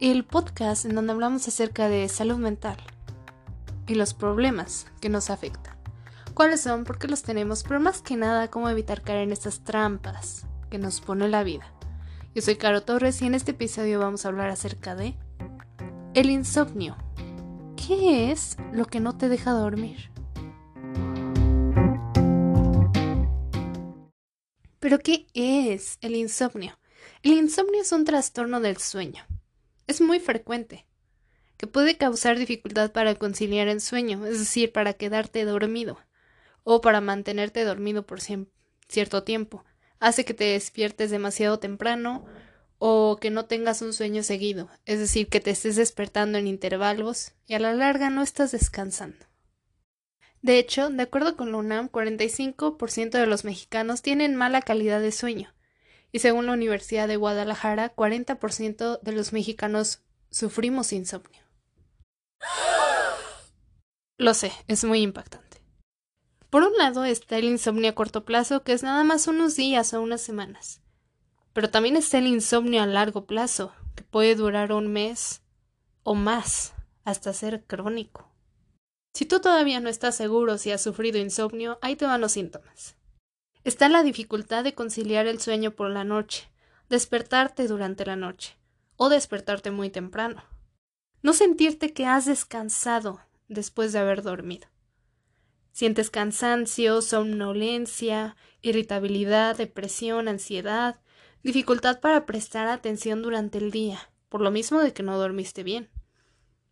el podcast en donde hablamos acerca de salud mental y los problemas que nos afectan. ¿Cuáles son? ¿Por qué los tenemos? Pero más que nada, cómo evitar caer en estas trampas que nos pone la vida. Yo soy Caro Torres y en este episodio vamos a hablar acerca de el insomnio. ¿Qué es lo que no te deja dormir? ¿Pero qué es el insomnio? El insomnio es un trastorno del sueño es muy frecuente, que puede causar dificultad para conciliar el sueño, es decir, para quedarte dormido o para mantenerte dormido por cierto tiempo. Hace que te despiertes demasiado temprano o que no tengas un sueño seguido, es decir, que te estés despertando en intervalos y a la larga no estás descansando. De hecho, de acuerdo con la UNAM, 45% de los mexicanos tienen mala calidad de sueño, y según la Universidad de Guadalajara, 40% de los mexicanos sufrimos insomnio. Lo sé, es muy impactante. Por un lado está el insomnio a corto plazo, que es nada más unos días o unas semanas. Pero también está el insomnio a largo plazo, que puede durar un mes o más, hasta ser crónico. Si tú todavía no estás seguro si has sufrido insomnio, ahí te van los síntomas. Está la dificultad de conciliar el sueño por la noche, despertarte durante la noche, o despertarte muy temprano. No sentirte que has descansado después de haber dormido. Sientes cansancio, somnolencia, irritabilidad, depresión, ansiedad, dificultad para prestar atención durante el día, por lo mismo de que no dormiste bien.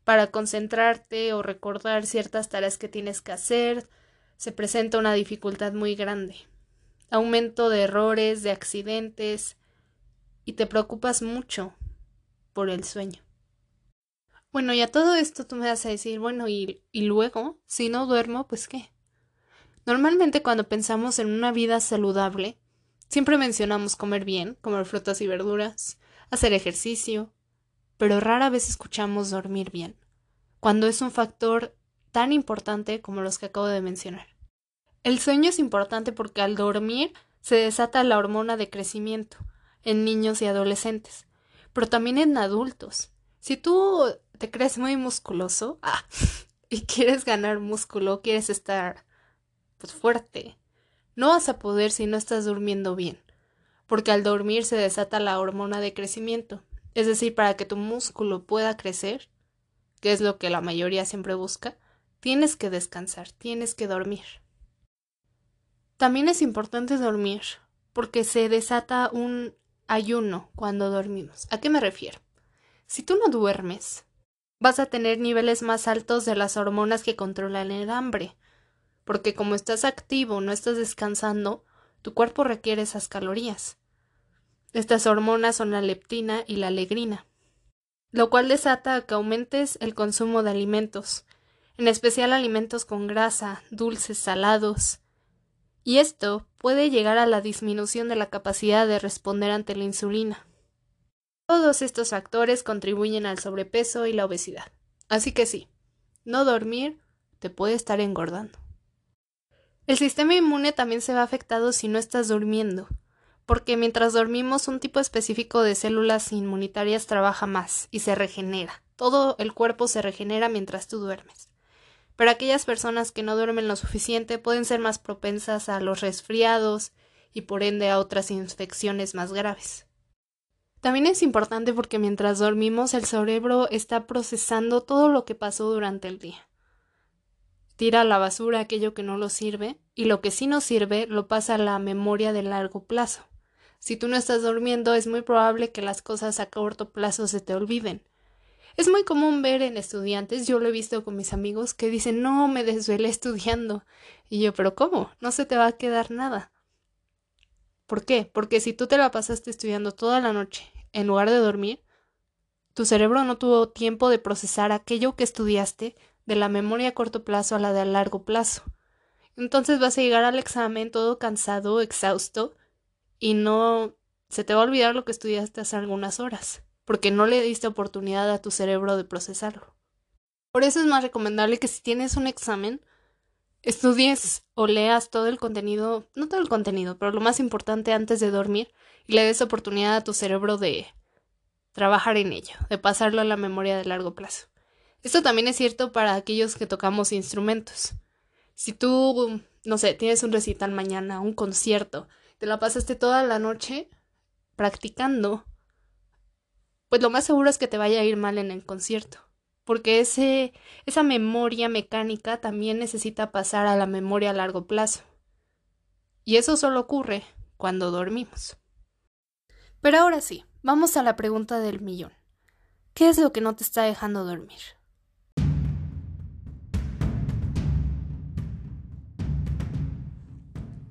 Para concentrarte o recordar ciertas tareas que tienes que hacer, se presenta una dificultad muy grande aumento de errores, de accidentes, y te preocupas mucho por el sueño. Bueno, y a todo esto tú me vas a decir, bueno, y, y luego, si no duermo, pues qué. Normalmente cuando pensamos en una vida saludable, siempre mencionamos comer bien, comer frutas y verduras, hacer ejercicio, pero rara vez escuchamos dormir bien, cuando es un factor tan importante como los que acabo de mencionar. El sueño es importante porque al dormir se desata la hormona de crecimiento en niños y adolescentes, pero también en adultos. Si tú te crees muy musculoso ah, y quieres ganar músculo, quieres estar pues fuerte, no vas a poder si no estás durmiendo bien, porque al dormir se desata la hormona de crecimiento, es decir, para que tu músculo pueda crecer, que es lo que la mayoría siempre busca, tienes que descansar, tienes que dormir. También es importante dormir, porque se desata un ayuno cuando dormimos. ¿A qué me refiero? Si tú no duermes, vas a tener niveles más altos de las hormonas que controlan el hambre, porque como estás activo, no estás descansando, tu cuerpo requiere esas calorías. Estas hormonas son la leptina y la alegrina, lo cual desata que aumentes el consumo de alimentos, en especial alimentos con grasa, dulces, salados, y esto puede llegar a la disminución de la capacidad de responder ante la insulina. Todos estos factores contribuyen al sobrepeso y la obesidad. Así que sí, no dormir te puede estar engordando. El sistema inmune también se ve afectado si no estás durmiendo, porque mientras dormimos un tipo específico de células inmunitarias trabaja más y se regenera. Todo el cuerpo se regenera mientras tú duermes pero aquellas personas que no duermen lo suficiente pueden ser más propensas a los resfriados y por ende a otras infecciones más graves. También es importante porque mientras dormimos el cerebro está procesando todo lo que pasó durante el día. Tira a la basura aquello que no lo sirve y lo que sí nos sirve lo pasa a la memoria de largo plazo. Si tú no estás durmiendo es muy probable que las cosas a corto plazo se te olviden, es muy común ver en estudiantes, yo lo he visto con mis amigos, que dicen, no, me desvelé estudiando. Y yo, pero ¿cómo? No se te va a quedar nada. ¿Por qué? Porque si tú te la pasaste estudiando toda la noche en lugar de dormir, Tu cerebro no tuvo tiempo de procesar aquello que estudiaste de la memoria a corto plazo a la de a largo plazo. Entonces vas a llegar al examen todo cansado, exhausto, y no se te va a olvidar lo que estudiaste hace algunas horas, porque no le diste oportunidad a tu cerebro de procesarlo. Por eso es más recomendable que si tienes un examen, estudies o leas todo el contenido, no todo el contenido, pero lo más importante antes de dormir y le des oportunidad a tu cerebro de trabajar en ello, de pasarlo a la memoria de largo plazo. Esto también es cierto para aquellos que tocamos instrumentos. Si tú, no sé, tienes un recital mañana, un concierto, te la pasaste toda la noche practicando, pues lo más seguro es que te vaya a ir mal en el concierto porque ese, esa memoria mecánica también necesita pasar a la memoria a largo plazo. Y eso solo ocurre cuando dormimos. Pero ahora sí, vamos a la pregunta del millón. ¿Qué es lo que no te está dejando dormir?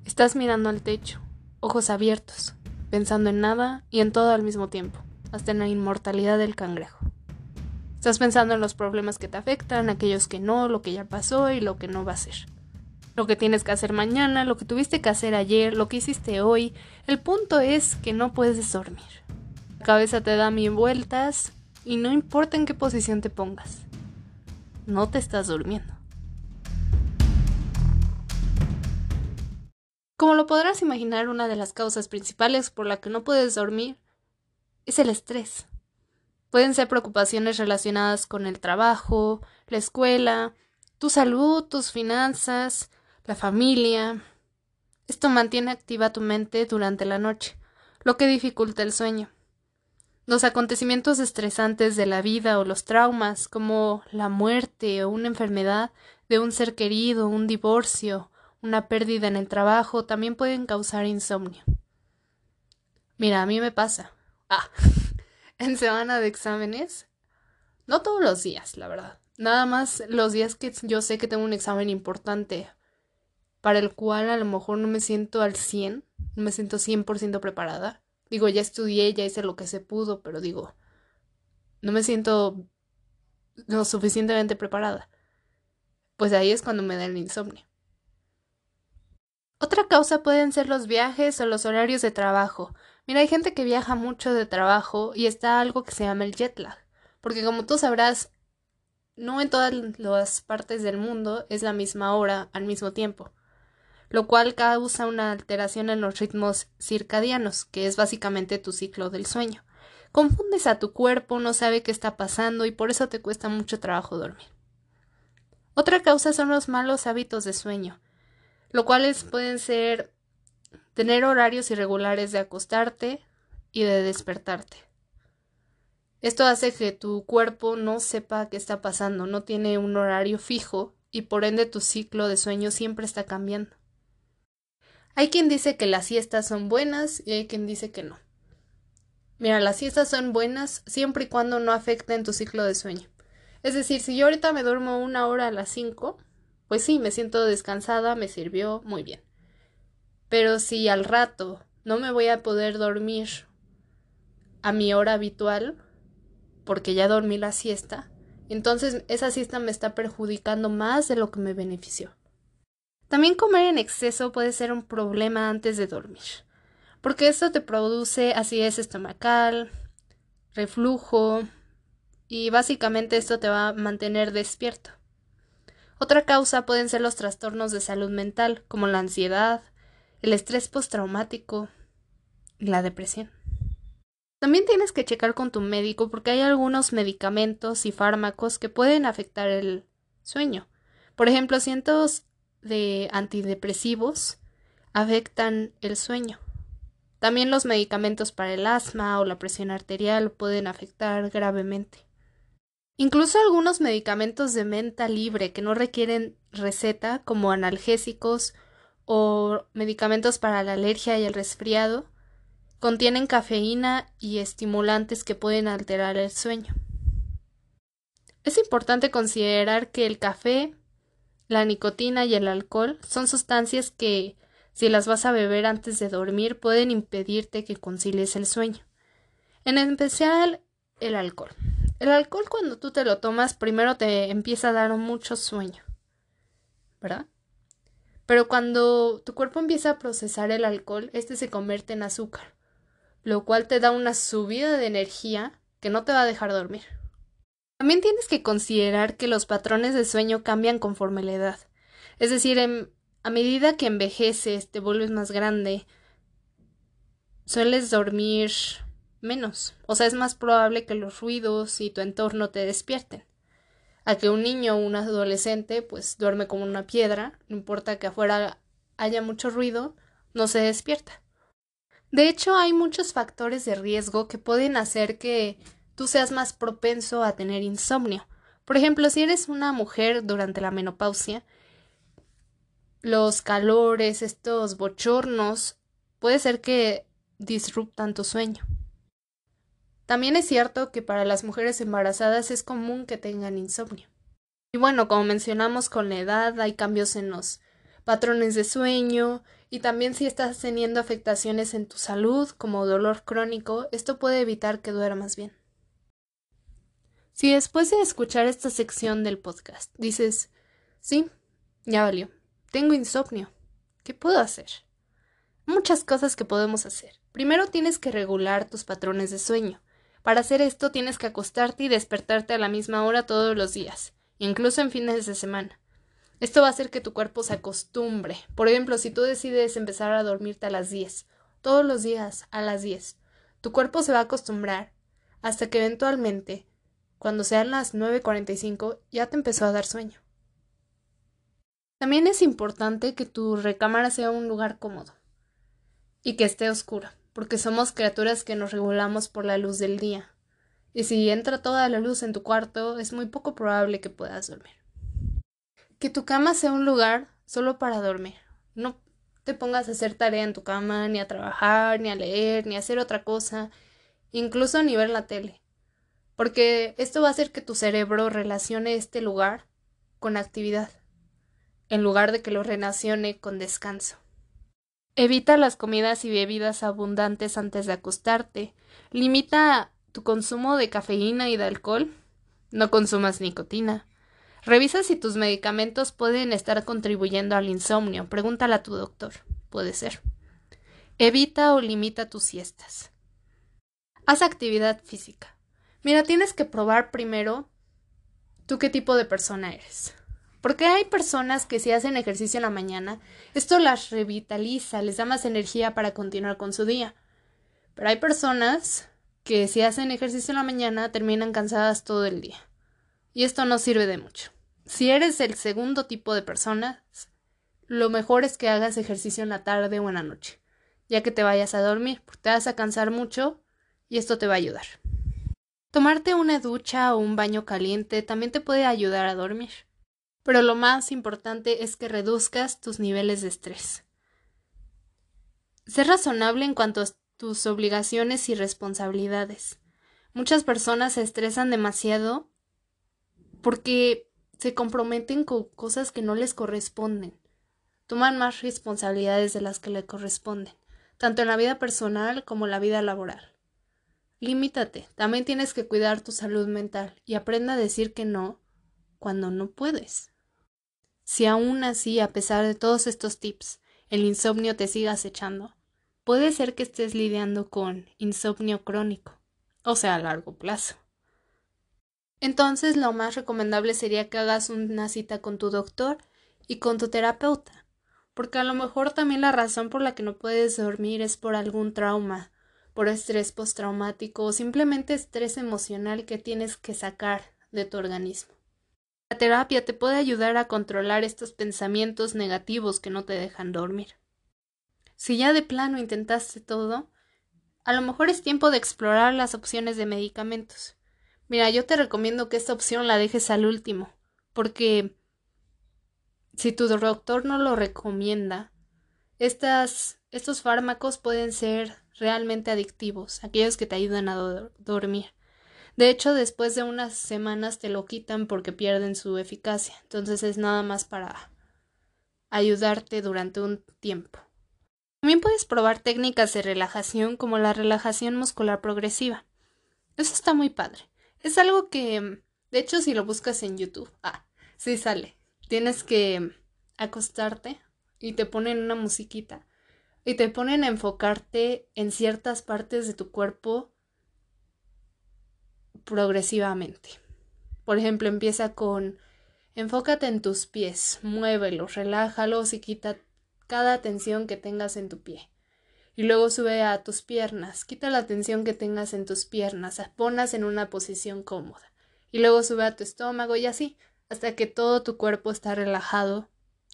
Estás mirando al techo, ojos abiertos, pensando en nada y en todo al mismo tiempo, hasta en la inmortalidad del cangrejo. Estás pensando en los problemas que te afectan, aquellos que no, lo que ya pasó y lo que no va a ser. Lo que tienes que hacer mañana, lo que tuviste que hacer ayer, lo que hiciste hoy. El punto es que no puedes dormir. La cabeza te da mil vueltas y no importa en qué posición te pongas. No te estás durmiendo. Como lo podrás imaginar, una de las causas principales por la que no puedes dormir es el estrés. Pueden ser preocupaciones relacionadas con el trabajo, la escuela, tu salud, tus finanzas, la familia. Esto mantiene activa tu mente durante la noche, lo que dificulta el sueño. Los acontecimientos estresantes de la vida o los traumas, como la muerte o una enfermedad de un ser querido, un divorcio, una pérdida en el trabajo, también pueden causar insomnio. Mira, a mí me pasa. Ah, en semana de exámenes. No todos los días, la verdad. Nada más los días que yo sé que tengo un examen importante para el cual a lo mejor no me siento al 100, no me siento 100% preparada. Digo, ya estudié, ya hice lo que se pudo, pero digo, no me siento lo suficientemente preparada. Pues ahí es cuando me da el insomnio. Otra causa pueden ser los viajes o los horarios de trabajo. Mira, hay gente que viaja mucho de trabajo y está algo que se llama el jet lag. Porque como tú sabrás, no en todas las partes del mundo es la misma hora al mismo tiempo, lo cual causa una alteración en los ritmos circadianos, que es básicamente tu ciclo del sueño. Confundes a tu cuerpo, no sabe qué está pasando y por eso te cuesta mucho trabajo dormir. Otra causa son los malos hábitos de sueño lo cuales pueden ser tener horarios irregulares de acostarte y de despertarte. Esto hace que tu cuerpo no sepa qué está pasando, no tiene un horario fijo y por ende tu ciclo de sueño siempre está cambiando. Hay quien dice que las siestas son buenas y hay quien dice que no. Mira, las siestas son buenas siempre y cuando no afecten tu ciclo de sueño. Es decir, si yo ahorita me duermo una hora a las cinco, pues sí, me siento descansada, me sirvió muy bien. Pero si al rato no me voy a poder dormir a mi hora habitual, porque ya dormí la siesta, entonces esa siesta me está perjudicando más de lo que me benefició. También comer en exceso puede ser un problema antes de dormir, porque esto te produce acidez estomacal, reflujo, y básicamente esto te va a mantener despierto. Otra causa pueden ser los trastornos de salud mental, como la ansiedad, el estrés postraumático y la depresión. También tienes que checar con tu médico porque hay algunos medicamentos y fármacos que pueden afectar el sueño. Por ejemplo, cientos de antidepresivos afectan el sueño. También los medicamentos para el asma o la presión arterial pueden afectar gravemente. Incluso algunos medicamentos de menta libre que no requieren receta, como analgésicos o medicamentos para la alergia y el resfriado, contienen cafeína y estimulantes que pueden alterar el sueño. Es importante considerar que el café, la nicotina y el alcohol son sustancias que, si las vas a beber antes de dormir, pueden impedirte que concilies el sueño. En especial el alcohol. El alcohol cuando tú te lo tomas primero te empieza a dar mucho sueño, ¿verdad? Pero cuando tu cuerpo empieza a procesar el alcohol, este se convierte en azúcar, lo cual te da una subida de energía que no te va a dejar dormir. También tienes que considerar que los patrones de sueño cambian conforme la edad. Es decir, a medida que envejeces, te vuelves más grande, sueles dormir menos. O sea, es más probable que los ruidos y tu entorno te despierten. A que un niño o un adolescente pues duerme como una piedra, no importa que afuera haya mucho ruido, no se despierta. De hecho, hay muchos factores de riesgo que pueden hacer que tú seas más propenso a tener insomnio. Por ejemplo, si eres una mujer durante la menopausia, los calores, estos bochornos, puede ser que disruptan tu sueño. También es cierto que para las mujeres embarazadas es común que tengan insomnio. Y bueno, como mencionamos con la edad, hay cambios en los patrones de sueño y también si estás teniendo afectaciones en tu salud, como dolor crónico, esto puede evitar que duermas bien. Si después de escuchar esta sección del podcast dices, sí, ya valió, tengo insomnio, ¿qué puedo hacer? Muchas cosas que podemos hacer. Primero tienes que regular tus patrones de sueño. Para hacer esto tienes que acostarte y despertarte a la misma hora todos los días, incluso en fines de semana. Esto va a hacer que tu cuerpo se acostumbre. Por ejemplo, si tú decides empezar a dormirte a las 10, todos los días a las 10, tu cuerpo se va a acostumbrar hasta que eventualmente, cuando sean las 9.45, ya te empezó a dar sueño. También es importante que tu recámara sea un lugar cómodo y que esté oscuro porque somos criaturas que nos regulamos por la luz del día. Y si entra toda la luz en tu cuarto, es muy poco probable que puedas dormir. Que tu cama sea un lugar solo para dormir. No te pongas a hacer tarea en tu cama, ni a trabajar, ni a leer, ni a hacer otra cosa, incluso ni ver la tele. Porque esto va a hacer que tu cerebro relacione este lugar con actividad, en lugar de que lo relacione con descanso. Evita las comidas y bebidas abundantes antes de acostarte. Limita tu consumo de cafeína y de alcohol. No consumas nicotina. Revisa si tus medicamentos pueden estar contribuyendo al insomnio. Pregúntale a tu doctor. Puede ser. Evita o limita tus siestas. Haz actividad física. Mira, tienes que probar primero tú qué tipo de persona eres. Porque hay personas que si hacen ejercicio en la mañana, esto las revitaliza, les da más energía para continuar con su día. Pero hay personas que si hacen ejercicio en la mañana terminan cansadas todo el día. Y esto no sirve de mucho. Si eres el segundo tipo de personas, lo mejor es que hagas ejercicio en la tarde o en la noche, ya que te vayas a dormir, te vas a cansar mucho y esto te va a ayudar. Tomarte una ducha o un baño caliente también te puede ayudar a dormir pero lo más importante es que reduzcas tus niveles de estrés. Sé razonable en cuanto a tus obligaciones y responsabilidades. Muchas personas se estresan demasiado porque se comprometen con cosas que no les corresponden. Toman más responsabilidades de las que le corresponden, tanto en la vida personal como en la vida laboral. Limítate, también tienes que cuidar tu salud mental y aprenda a decir que no cuando no puedes. Si aún así, a pesar de todos estos tips, el insomnio te siga acechando, puede ser que estés lidiando con insomnio crónico, o sea, a largo plazo. Entonces, lo más recomendable sería que hagas una cita con tu doctor y con tu terapeuta, porque a lo mejor también la razón por la que no puedes dormir es por algún trauma, por estrés postraumático o simplemente estrés emocional que tienes que sacar de tu organismo. La terapia te puede ayudar a controlar estos pensamientos negativos que no te dejan dormir. Si ya de plano intentaste todo, a lo mejor es tiempo de explorar las opciones de medicamentos. Mira, yo te recomiendo que esta opción la dejes al último, porque si tu doctor no lo recomienda, estas, estos fármacos pueden ser realmente adictivos, aquellos que te ayudan a dormir. De hecho, después de unas semanas te lo quitan porque pierden su eficacia. Entonces es nada más para ayudarte durante un tiempo. También puedes probar técnicas de relajación como la relajación muscular progresiva. Eso está muy padre. Es algo que, de hecho, si lo buscas en YouTube, ah, sí sale. Tienes que acostarte y te ponen una musiquita y te ponen a enfocarte en ciertas partes de tu cuerpo progresivamente. Por ejemplo, empieza con enfócate en tus pies, muévelos, relájalos y quita cada tensión que tengas en tu pie. Y luego sube a tus piernas, quita la tensión que tengas en tus piernas, ponlas en una posición cómoda. Y luego sube a tu estómago y así, hasta que todo tu cuerpo está relajado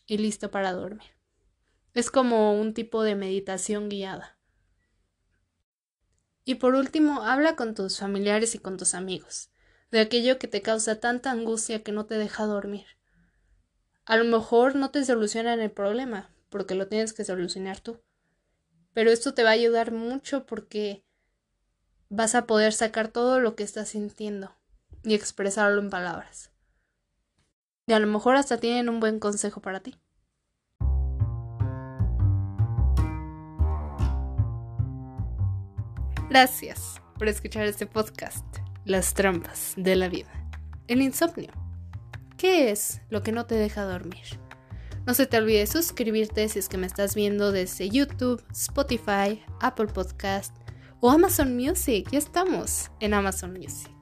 y listo para dormir. Es como un tipo de meditación guiada. Y por último, habla con tus familiares y con tus amigos, de aquello que te causa tanta angustia que no te deja dormir. A lo mejor no te solucionan el problema, porque lo tienes que solucionar tú. Pero esto te va a ayudar mucho porque vas a poder sacar todo lo que estás sintiendo y expresarlo en palabras. Y a lo mejor hasta tienen un buen consejo para ti. Gracias por escuchar este podcast, Las trampas de la vida. El insomnio. ¿Qué es lo que no te deja dormir? No se te olvide suscribirte si es que me estás viendo desde YouTube, Spotify, Apple Podcast o Amazon Music. Ya estamos en Amazon Music.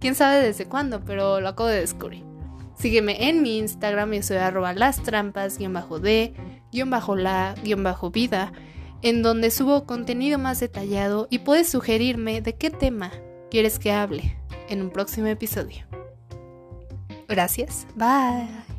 Quién sabe desde cuándo, pero lo acabo de descubrir. Sígueme en mi Instagram, yo soy arroba las trampas, guion bajo de, guion bajo la, guion bajo vida en donde subo contenido más detallado y puedes sugerirme de qué tema quieres que hable en un próximo episodio. Gracias, bye.